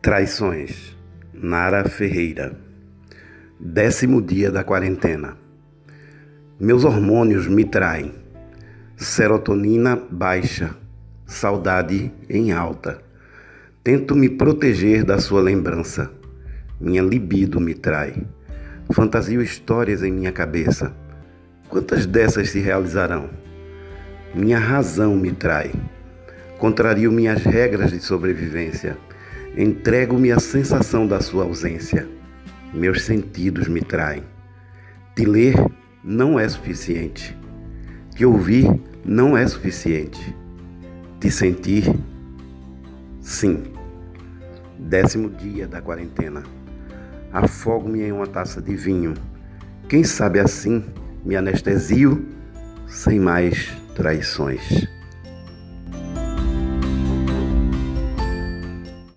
Traições. Nara Ferreira. Décimo dia da quarentena. Meus hormônios me traem. Serotonina baixa, saudade em alta. Tento me proteger da sua lembrança. Minha libido me trai. Fantasio histórias em minha cabeça. Quantas dessas se realizarão? Minha razão me trai. Contrario minhas regras de sobrevivência. Entrego-me à sensação da sua ausência. Meus sentidos me traem. Te ler não é suficiente. Te ouvir não é suficiente. Te sentir, sim. Décimo dia da quarentena. Afogo-me em uma taça de vinho. Quem sabe assim me anestesio sem mais traições.